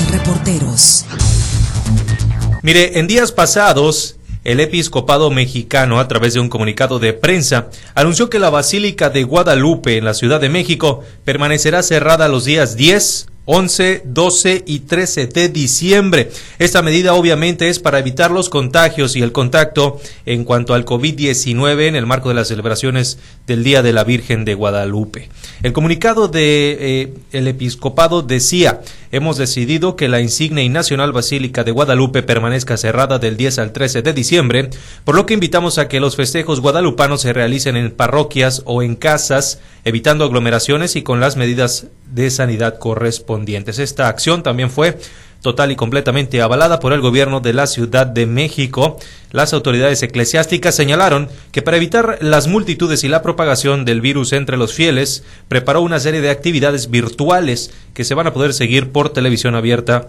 Reporteros. Mire, en días pasados, el episcopado mexicano, a través de un comunicado de prensa, anunció que la Basílica de Guadalupe en la Ciudad de México permanecerá cerrada los días 10, 11, 12 y 13 de diciembre. Esta medida obviamente es para evitar los contagios y el contacto en cuanto al COVID-19 en el marco de las celebraciones del Día de la Virgen de Guadalupe. El comunicado de eh, el episcopado decía, hemos decidido que la insignia y nacional Basílica de Guadalupe permanezca cerrada del 10 al 13 de diciembre, por lo que invitamos a que los festejos guadalupanos se realicen en parroquias o en casas, evitando aglomeraciones y con las medidas de sanidad correspondientes. Esta acción también fue total y completamente avalada por el gobierno de la Ciudad de México. Las autoridades eclesiásticas señalaron que para evitar las multitudes y la propagación del virus entre los fieles, preparó una serie de actividades virtuales que se van a poder seguir por televisión abierta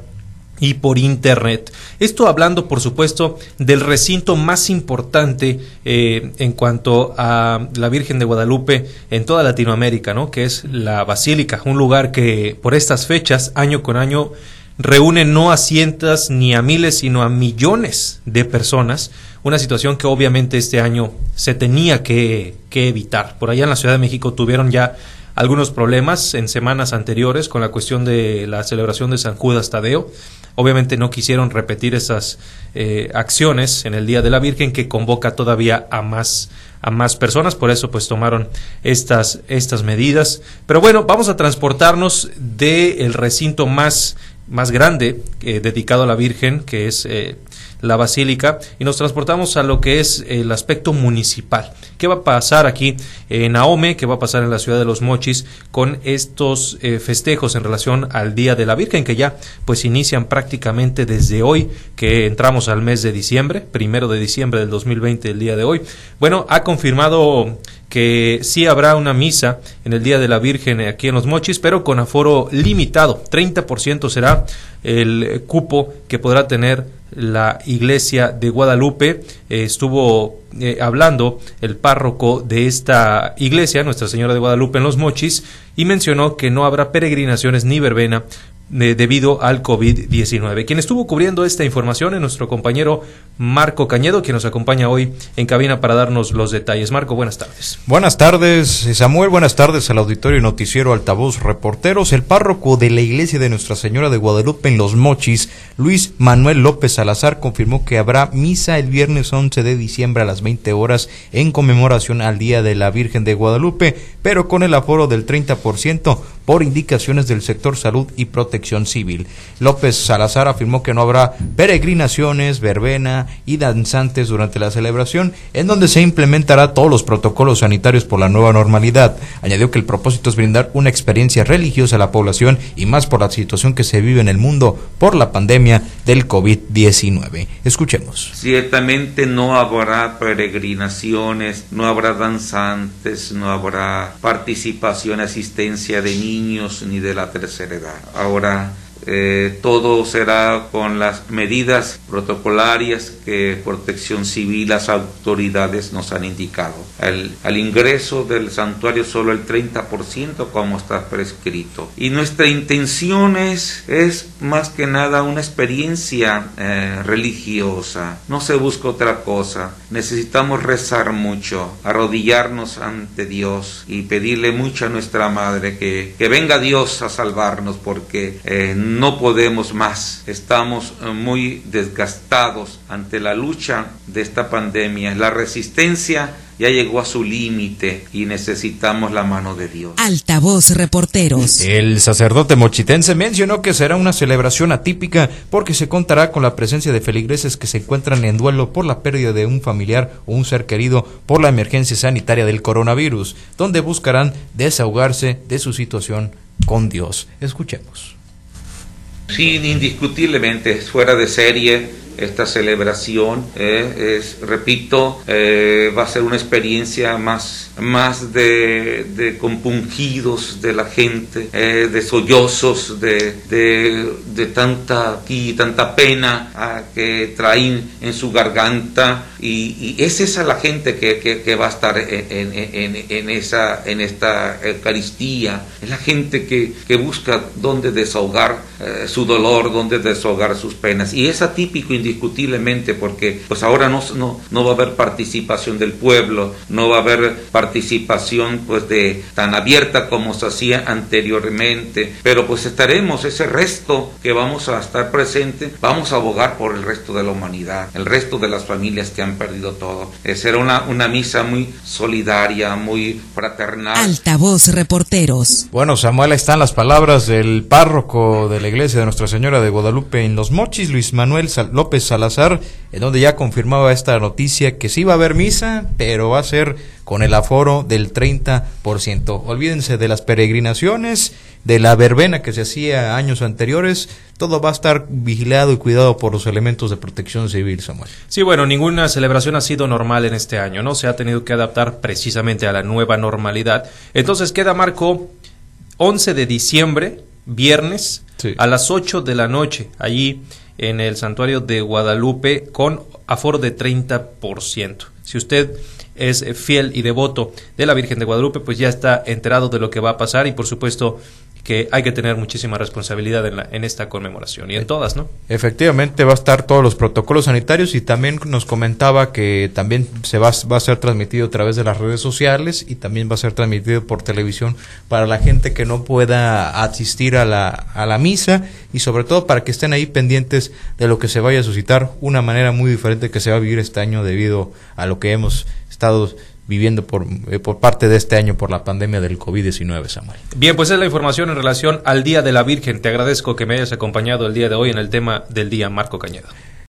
y por internet. Esto hablando, por supuesto, del recinto más importante eh, en cuanto a la Virgen de Guadalupe en toda Latinoamérica, ¿no? Que es la Basílica, un lugar que por estas fechas, año con año, reúne no a cientos ni a miles, sino a millones de personas. Una situación que obviamente este año se tenía que, evitar. Por allá en la Ciudad de México tuvieron ya algunos problemas en semanas anteriores con la cuestión de la celebración de San Judas Tadeo. Obviamente no quisieron repetir esas eh, acciones en el Día de la Virgen que convoca todavía a más a más personas, por eso pues tomaron estas estas medidas. Pero bueno, vamos a transportarnos del recinto más más grande eh, dedicado a la Virgen, que es eh, la basílica y nos transportamos a lo que es el aspecto municipal. ¿Qué va a pasar aquí en Ahome? ¿Qué va a pasar en la ciudad de Los Mochis con estos eh, festejos en relación al Día de la Virgen que ya pues inician prácticamente desde hoy que entramos al mes de diciembre, primero de diciembre del 2020, el día de hoy? Bueno, ha confirmado que sí habrá una misa en el Día de la Virgen aquí en Los Mochis, pero con aforo limitado. 30% será el cupo que podrá tener la iglesia de Guadalupe. Eh, estuvo eh, hablando el párroco de esta iglesia, Nuestra Señora de Guadalupe en Los Mochis, y mencionó que no habrá peregrinaciones ni verbena debido al COVID-19. Quien estuvo cubriendo esta información es nuestro compañero Marco Cañedo, quien nos acompaña hoy en cabina para darnos los detalles. Marco, buenas tardes. Buenas tardes, Samuel. Buenas tardes al auditorio noticiero Altavoz Reporteros. El párroco de la iglesia de Nuestra Señora de Guadalupe en Los Mochis, Luis Manuel López Salazar, confirmó que habrá misa el viernes 11 de diciembre a las 20 horas en conmemoración al Día de la Virgen de Guadalupe, pero con el aforo del 30% por indicaciones del sector salud y protección civil. López Salazar afirmó que no habrá peregrinaciones, verbena y danzantes durante la celebración, en donde se implementará todos los protocolos sanitarios por la nueva normalidad. Añadió que el propósito es brindar una experiencia religiosa a la población y más por la situación que se vive en el mundo por la pandemia del COVID-19. Escuchemos. Ciertamente no habrá peregrinaciones, no habrá danzantes, no habrá participación, asistencia de niños niños ni de la tercera edad. Ahora eh, todo será con las medidas protocolarias que Protección Civil, las autoridades nos han indicado. al ingreso del santuario solo el 30% como está prescrito. Y nuestra intención es, es más que nada una experiencia eh, religiosa. No se busca otra cosa. Necesitamos rezar mucho, arrodillarnos ante Dios y pedirle mucho a nuestra Madre que, que venga Dios a salvarnos porque eh, no podemos más. Estamos eh, muy desgastados ante la lucha de esta pandemia. La resistencia ya llegó a su límite y necesitamos la mano de Dios. Altavoz Reporteros. El sacerdote mochitense mencionó que será una celebración atípica porque se contará con la presencia de feligreses que se encuentran en duelo por la pérdida de un familiar o un ser querido por la emergencia sanitaria del coronavirus, donde buscarán desahogarse de su situación con Dios. Escuchemos. Sí, indiscutiblemente, fuera de serie esta celebración. eh, es, repito, eh, va a ser una experiencia más, más de, de compungidos de la gente, eh, de sollozos, de, de, de tanta, aquí, tanta pena que traen en su garganta. Y, y es esa la gente que, que, va a estar en, en, en, esa, en esta Eucaristía. Es la gente que, que busca dónde desahogar su dolor, dónde desahogar sus penas. Y es atípico indiscutiblemente porque pues ahora no, no, no va a haber participación del pueblo, no va a haber participación pues de tan abierta como se hacía anteriormente, pero pues estaremos ese resto que vamos a estar presente, vamos a abogar por el resto de la humanidad, el resto de las familias que han perdido todo. Eh, será una, una misa muy solidaria, muy fraternal. Altavoz Reporteros. Bueno, Samuel, ahí están las palabras del párroco de la iglesia de Nuestra Señora de Guadalupe en Los Mochis, Luis Manuel Sal- López Salazar, en donde ya confirmaba esta noticia que sí va a haber misa, pero va a ser con el aforo del 30%. Olvídense de las peregrinaciones, de la verbena que se hacía años anteriores, todo va a estar vigilado y cuidado por los elementos de protección civil, Samuel. Sí, bueno, ninguna celebración ha sido normal en este año, ¿no? Se ha tenido que adaptar precisamente a la nueva normalidad. Entonces queda Marco 11 de diciembre, viernes, Sí. a las 8 de la noche, allí en el santuario de Guadalupe, con aforo de 30%. Si usted es fiel y devoto de la Virgen de Guadalupe, pues ya está enterado de lo que va a pasar y por supuesto que hay que tener muchísima responsabilidad en, la- en esta conmemoración y en todas, ¿no? Efectivamente va a estar todos los protocolos sanitarios y también nos comentaba que también se va, va a ser transmitido a través de las redes sociales y también va a ser transmitido por televisión para la gente que no pueda asistir a la, a la misa y sobre todo para que estén ahí pendientes de lo que se vaya a suscitar, una manera muy diferente que se va a vivir este año debido a lo que hemos estado viviendo por, eh, por parte de este año por la pandemia del COVID-19, Samuel. Bien, pues es la información en relación al Día de la Virgen. Te agradezco que me hayas acompañado el día de hoy en el tema del día Marco Cañedo.